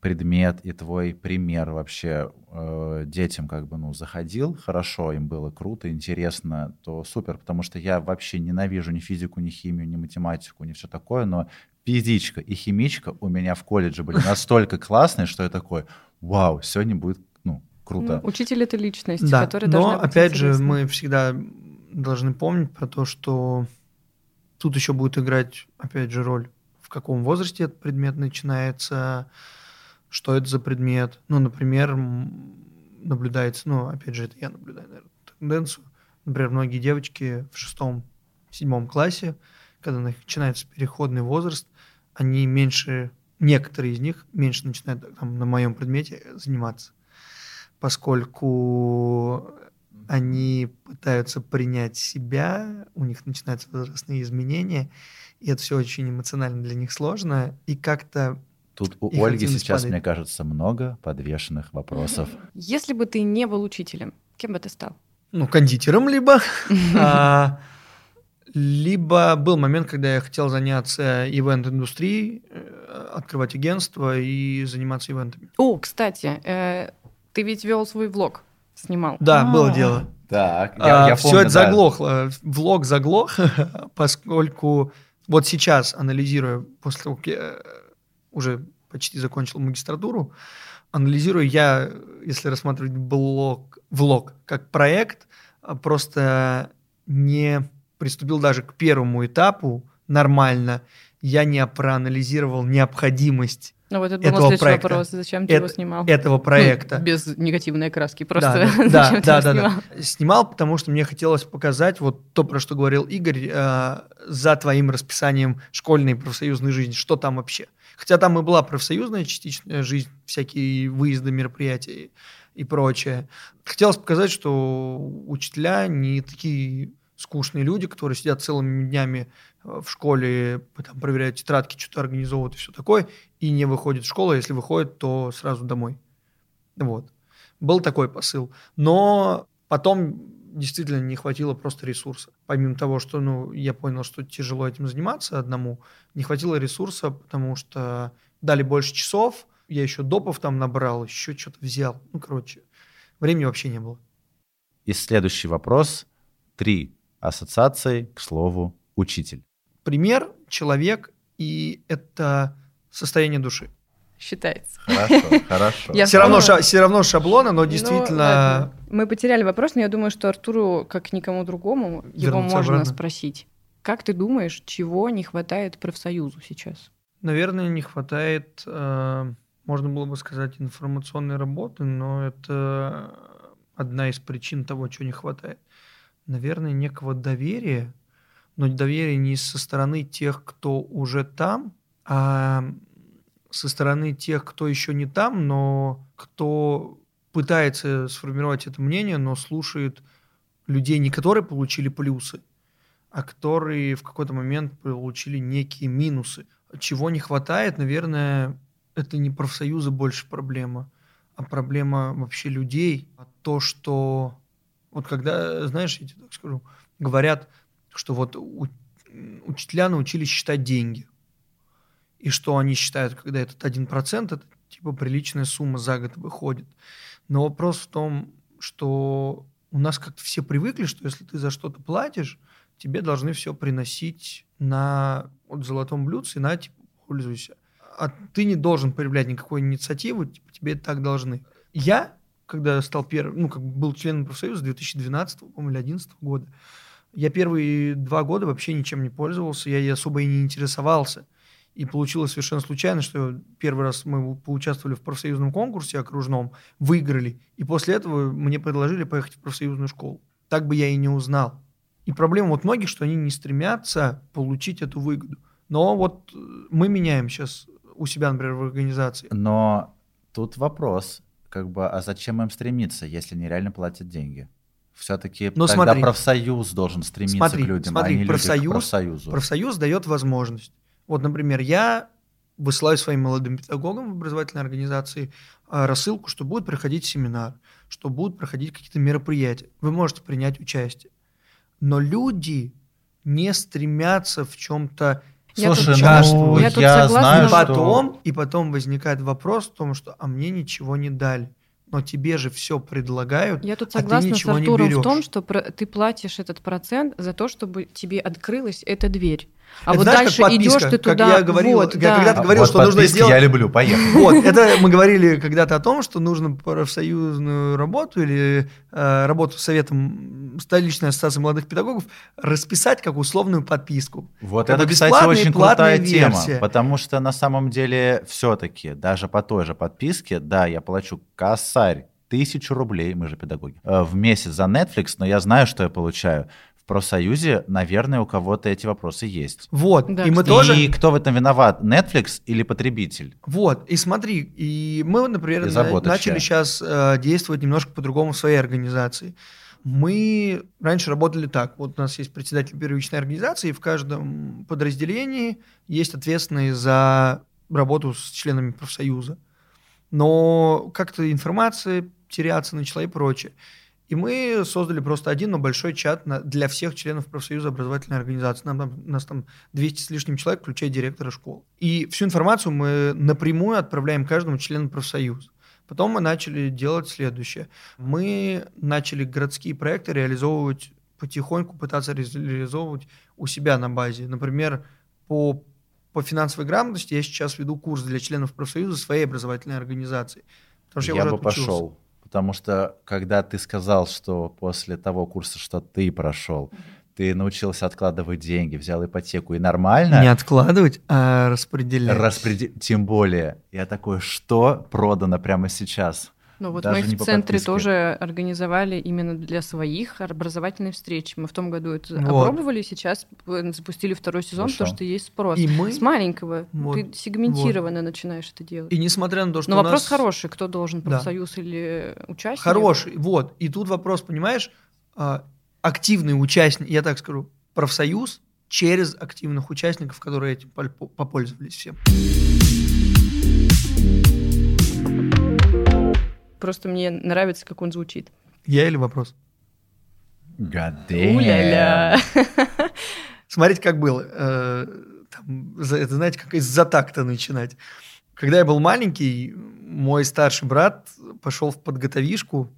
C: предмет и твой пример вообще э, детям как бы ну заходил хорошо, им было круто, интересно, то супер, потому что я вообще ненавижу ни физику, ни химию, ни математику, ни все такое, но физичка и химичка у меня в колледже были *laughs* настолько классные, что я такой, вау, сегодня будет ну круто.
B: Ну, Учитель это личность,
A: Да,
B: которая
A: но
B: должна быть
A: опять же
B: интересной.
A: мы всегда должны помнить про то, что тут еще будет играть, опять же, роль, в каком возрасте этот предмет начинается, что это за предмет. Ну, например, наблюдается, ну, опять же, это я наблюдаю, наверное, тенденцию. Например, многие девочки в шестом, седьмом классе, когда начинается переходный возраст, они меньше, некоторые из них меньше начинают там, на моем предмете заниматься поскольку они пытаются принять себя, у них начинаются возрастные изменения, и это все очень эмоционально для них сложно, и как-то
C: Тут у
A: их
C: Ольги сейчас,
A: падает.
C: мне кажется, много подвешенных вопросов. *laughs*
B: Если бы ты не был учителем, кем бы ты стал?
A: ну, кондитером либо, *laughs* а, либо был момент, когда я хотел заняться ивент-индустрией, э, открывать агентство и заниматься ивентами.
B: О, кстати, э, ты ведь вел свой влог, снимал.
A: Да, было
C: А,
A: дело.
C: Так,
A: все это заглохло. Влог заглох, *laughs* поскольку вот сейчас, анализируя, после того, как я э, уже почти закончил магистратуру, анализирую я, если рассматривать блог, влог как проект, а просто не приступил даже к первому этапу нормально, я не проанализировал необходимость
B: Ну вот это был
A: этого проекта.
B: вопрос. Зачем ты его
A: Это-
B: снимал?
A: этого проекта.
B: Ну, *laughs* без негативной окраски,
A: Да,
B: просто
A: да, *laughs*
B: зачем
A: да,
B: ты
A: да,
B: его
A: да,
B: снимал?
A: да. Снимал, потому что мне хотелось показать вот то, про что говорил Игорь, э, за твоим расписанием школьной и профсоюзной жизни, что там вообще. Хотя там и была профсоюзная частичная жизнь, всякие выезды, мероприятия и прочее. Хотелось показать, что учителя не такие скучные люди, которые сидят целыми днями э, в школе, там, проверяют тетрадки, что-то организовывают и все такое, и не выходят в школу, а если выходят, то сразу домой. Вот. Был такой посыл. Но потом действительно не хватило просто ресурса. Помимо того, что ну, я понял, что тяжело этим заниматься одному, не хватило ресурса, потому что дали больше часов, я еще допов там набрал, еще что-то взял. Ну, короче, времени вообще не было.
C: И следующий вопрос. Три ассоциации, к слову, учитель.
A: Пример, человек, и это состояние души.
B: считается.
C: Хорошо, *laughs* хорошо.
B: Я
A: Все равно, ша- все равно шаблона, но
B: Ну,
A: действительно...
B: ладно. Мы потеряли вопрос, но я думаю, что Артуру, как никому другому, его
A: Вернуться
B: можно
A: обратно.
B: спросить. Как ты думаешь, чего не хватает профсоюзу сейчас?
A: Наверное, не хватает, э, можно было бы сказать, информационной работы, но это одна из причин того, чего не хватает. Наверное, некого доверия, но доверия не со стороны тех, кто уже там, а со стороны тех, кто еще не там, но кто пытается сформировать это мнение, но слушает людей, не которые получили плюсы, а которые в какой-то момент получили некие минусы. Чего не хватает, наверное, это не профсоюзы больше проблема, а проблема вообще людей. А То, что вот когда, знаешь, я тебе так скажу, говорят, что вот у- учителя научились считать деньги. И что они считают, когда этот 1%, это типа приличная сумма за год выходит. Но вопрос в том, что у нас как-то все привыкли, что если ты за что-то платишь, тебе должны все приносить на вот золотом блюдце, на, типа, пользуйся. А ты не должен проявлять никакой инициативы, типа, тебе так должны. Я, когда стал первым, ну, как бы был членом профсоюза 2012, по-моему, или 2011 года, я первые два года вообще ничем не пользовался, я и особо и не интересовался. И получилось совершенно случайно, что первый раз мы поучаствовали в профсоюзном конкурсе окружном, выиграли, и после этого мне предложили поехать в профсоюзную школу. Так бы я и не узнал. И проблема вот многих, что они не стремятся получить эту выгоду. Но вот э, мы меняем сейчас у себя, например, в организации.
C: Но тут вопрос, как бы, а зачем им стремиться, если они реально платят деньги? Все-таки
A: Ну,
C: тогда
A: смотри.
C: профсоюз должен стремиться
A: Смотри,
C: к людям,
A: смотри,
C: а не люди
A: профсоюз-
C: к профсоюзу.
A: Профсоюз дает возможность. Вот, например, я высылаю своим молодым педагогам в образовательной организации а, рассылку, что будет проходить семинар, что будут проходить какие-то мероприятия. Вы можете принять участие. Но люди не стремятся в чем-то
B: Я тут-
C: Слушай,
A: участвовать.
C: ну,
B: Я тут
C: я
B: согласна,
C: знаю,
A: и
B: что-
A: потом, и потом возникает вопрос в том, что а мне ничего не дали. Но тебе же все предлагают.
B: Я тут
A: А ты
B: согласна с Артуром в том, что про- ты платишь этот процент за то, чтобы тебе открылась эта дверь. А
A: Это
B: вот
A: знаешь, как
B: дальше
A: подписка,
B: идешь ты
A: как
B: туда.
A: я говорил,
B: вот,
A: я
B: да.
A: когда-то
C: А
A: говорил,
C: вот
A: что нужно сделать-
C: я люблю, поехали. *laughs*
A: Вот, это мы говорили когда-то о том, что нужно профсоюзную работу или э, работу с советом столичной ассоциации молодых педагогов расписать как условную подписку.
C: Вот
A: Как
C: это, кстати, очень крутая тема,
A: версия.
C: потому что на самом деле все-таки даже по той же подписке, да, я плачу косарь, тысячу рублей, мы же педагоги, э, в месяц за Netflix, но я знаю, что я получаю. В профсоюзе, наверное, у кого-то эти вопросы есть.
A: Вот,
B: Да,
A: и мы тоже...
C: И кто в этом виноват, Netflix или потребитель?
A: Вот, и смотри, и мы, например,
C: И
A: на- начали сейчас действовать немножко по-другому в своей организации. Мы раньше работали так. Вот у нас есть председатель первичной организации, и в каждом подразделении есть ответственный за работу с членами профсоюза. Но как-то информация теряться начала и прочее. И мы создали просто один, но большой чат на- для всех членов профсоюза образовательной организации. Нам, нас там 200 с лишним человек, включая директора школ. И всю информацию мы напрямую отправляем каждому члену профсоюза. Потом мы начали делать следующее. Мы начали городские проекты реализовывать потихоньку, пытаться ре- реализовывать у себя на базе. Например, по, по финансовой грамотности я сейчас веду курс для членов профсоюза своей образовательной организации. Потому что я,
C: я бы
A: отучился.
C: пошел. Потому что, когда ты сказал, что после того курса, что ты прошел, ты научился откладывать деньги, взял ипотеку и нормально,
A: Не откладывать, а распределять.
C: распреди- тем более, я такой, что продано прямо сейчас?
B: Ну вот
C: Даже
B: мы в центре
C: подписке.
B: тоже организовали именно для своих образовательные встречи. Мы в том году это
A: Вот.
B: опробовали, сейчас запустили второй сезон,
C: Хорошо.
B: потому что есть спрос.
A: И мы...
B: С маленького
A: Вот,
B: ты сегментированно начинаешь это делать.
A: И несмотря на то, что
B: Но вопрос
A: нас...
B: хороший, кто должен,
A: Да.
B: профсоюз или участник?
A: Хороший, вот. И тут вопрос, понимаешь, а, активный участник, я так скажу, профсоюз через активных участников, которые этим пол- попользовались всем.
B: Просто мне нравится, как он звучит.
A: Я или вопрос?
B: У-ля-ля. *laughs*
A: Смотрите, как было. Э, это, знаете, как из-за такта начинать. Когда я был маленький, мой старший брат пошел в подготовишку,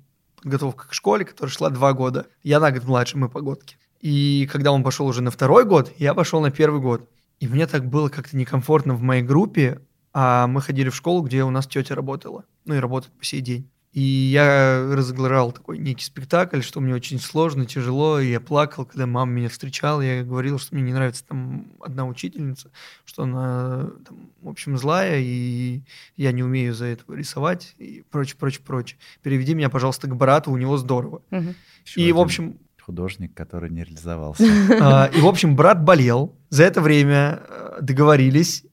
A: подготовка к школе, которая шла два года. Я на год младше, мы погодки. И когда он пошел уже на второй год, я пошел на первый год. И мне так было как-то некомфортно в моей группе, А мы ходили в школу, где у нас тетя работала. Ну и работает по сей день. И я разыграл такой некий спектакль, что мне очень сложно, тяжело, и я плакал, когда мама меня встречала, я говорил, что мне не нравится там одна учительница, что она, там, в общем, злая, и я не умею за это рисовать, и прочее, прочее, прочее. Переведи меня, пожалуйста, к брату, у него здорово.
C: Еще
A: И, в общем,
C: Художник, который не *laughs* реализовался.
A: а, и, в общем, брат болел. За это время э, договорились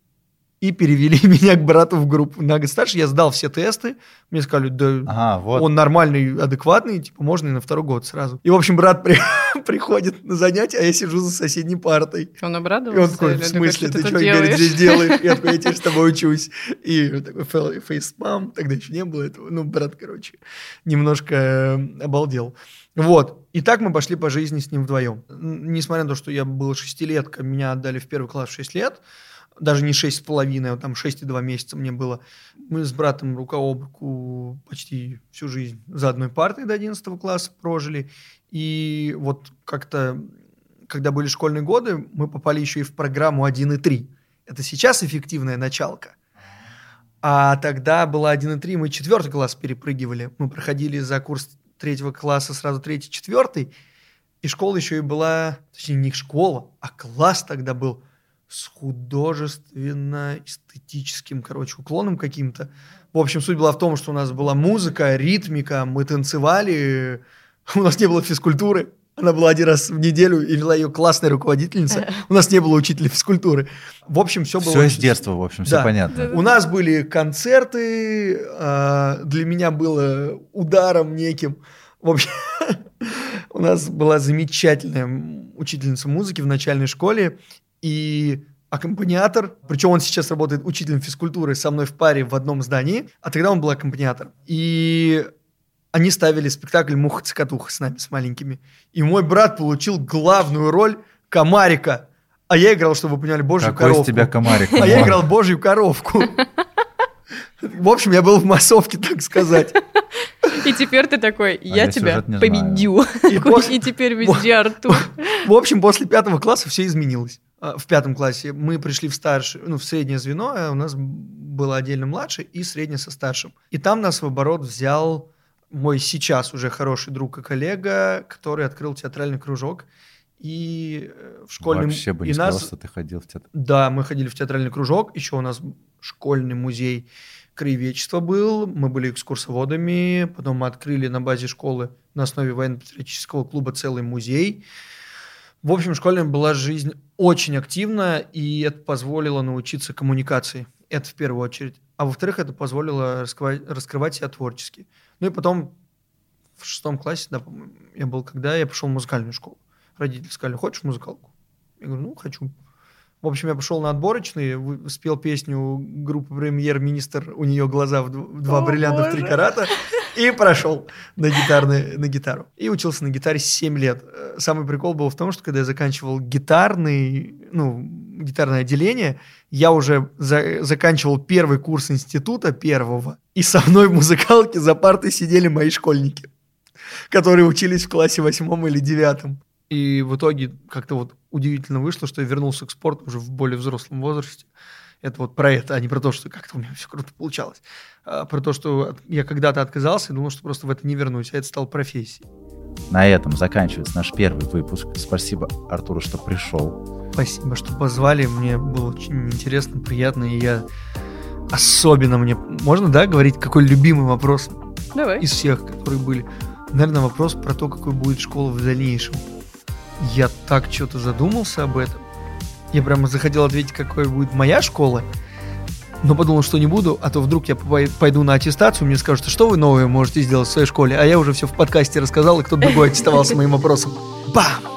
A: и перевели *laughs* меня к брату в группу. На год старше я сдал все тесты. Мне сказали, да
C: Ага, вот.
A: он нормальный, адекватный, типа можно и на второй год сразу. И, в общем, брат при- *laughs* приходит на занятия, а я сижу за соседней партой.
B: Он
A: И
B: обрадовался?
A: он такой, в смысле, ты
B: тут
A: что, говорит,
B: делаешь?»
A: здесь делаешь? *laughs* Я такой, я теперь с тобой учусь. И такой фе- фейспам, тогда еще не было этого. Ну, брат, короче, немножко э, обалдел. Вот. И так мы пошли по жизни с ним вдвоем. Несмотря на то, что я был шестилетка, меня отдали в первый класс в 6 лет, даже не шесть с половиной, а там 6,2 месяца мне было. Мы с братом рука об руку почти всю жизнь за одной партой до 11 класса прожили. И вот как-то, когда были школьные годы, мы попали еще и в программу 1 и 3. Это сейчас эффективная началка. А тогда была 1 и 3, мы четвертый класс перепрыгивали. Мы проходили за курс третьего класса сразу третий, четвертый. И школа еще и была, точнее, не школа, а класс тогда был с художественно-эстетическим, короче, уклоном каким-то. В общем, суть была в том, что у нас была музыка, ритмика, мы танцевали, *laughs* у нас не было физкультуры. Она была один раз в неделю и вела ее классная руководительница. У нас не было учителя физкультуры. В общем, все было...
C: Все из
A: очень-
C: детства, в общем, все
A: Да.
C: понятно.
A: у нас были концерты, а, для меня было ударом неким. В общем, *laughs* у нас была замечательная учительница музыки в начальной школе и аккомпаниатор, причем он сейчас работает учителем физкультуры со мной в паре в одном здании, а тогда он был аккомпаниатор. И они ставили спектакль «Муха-цокотуха» с нами, с маленькими. И мой брат получил главную роль комарика. А я играл, чтобы вы поняли, божью
C: Какой
A: коровку.
C: из тебя комарик?
A: А я играл божью коровку. В общем, я был в массовке, так сказать.
B: И теперь ты такой, я
C: я
B: тебя
C: сюжет не
B: победю.
A: И после-
B: И теперь *laughs* везде Артур.
A: В общем, после пятого класса все изменилось. А, В пятом классе мы пришли в старшее, ну, в среднее звено, а у нас было отдельно младший и среднее со старшим. И там нас в оборот взял мой сейчас уже хороший друг и коллега, который открыл театральный кружок. И э, в школьном...
C: Вообще бы
A: и
C: не сказал,
A: нас-
C: что ты ходил в театр.
A: Да, мы ходили в театральный кружок, еще у нас школьный музей краеведчества был, мы были экскурсоводами, потом мы открыли на базе школы на основе военно-патриотического клуба целый музей. В общем, школьная была жизнь очень активна, и это позволило научиться коммуникации. Это в первую очередь. А во-вторых, это позволило раскрывать, раскрывать себя творчески. Ну и потом в шестом классе, да, по-моему, я был, когда я пошел в музыкальную школу. Родители сказали, хочешь музыкалку? Я говорю, ну, хочу. В общем, я пошел на отборочный, спел песню группы «Премьер-министр», у нее глаза в дв- в два
B: О,
A: бриллианта в три
B: боже.
A: карата, *laughs* и прошел на, гитарный, на гитару. И учился на гитаре 7 лет. Э, Самый прикол был в том, что когда я заканчивал гитарный, ну, гитарное отделение, я уже за- заканчивал первый курс института первого, и со мной в музыкалке за партой сидели мои школьники, которые учились в классе восьмом или девятом. И в итоге как-то вот удивительно вышло, что я вернулся к спорту уже в более взрослом возрасте. Это вот про это, а не про то, что как-то у меня все круто получалось. А про то, что я когда-то отказался и думал, что просто в это не вернусь, а это стало профессией.
C: На этом заканчивается наш первый выпуск. Спасибо, Артуру, что пришел.
A: Спасибо, что позвали. Мне было очень интересно, приятно, и я особенно мне... Можно, да, говорить, какой любимый вопрос
B: Давай.
A: из всех, которые были? Наверное, вопрос про то, какой будет школа в дальнейшем. Я так что-то задумался об этом. Я прямо захотел ответить, какой будет моя школа, но подумал, что не буду, а то вдруг я пой- пойду на аттестацию, мне скажут, что вы новое можете сделать в своей школе, а я уже все в подкасте рассказал, и кто-то другой аттестовался моим вопросом. Бам!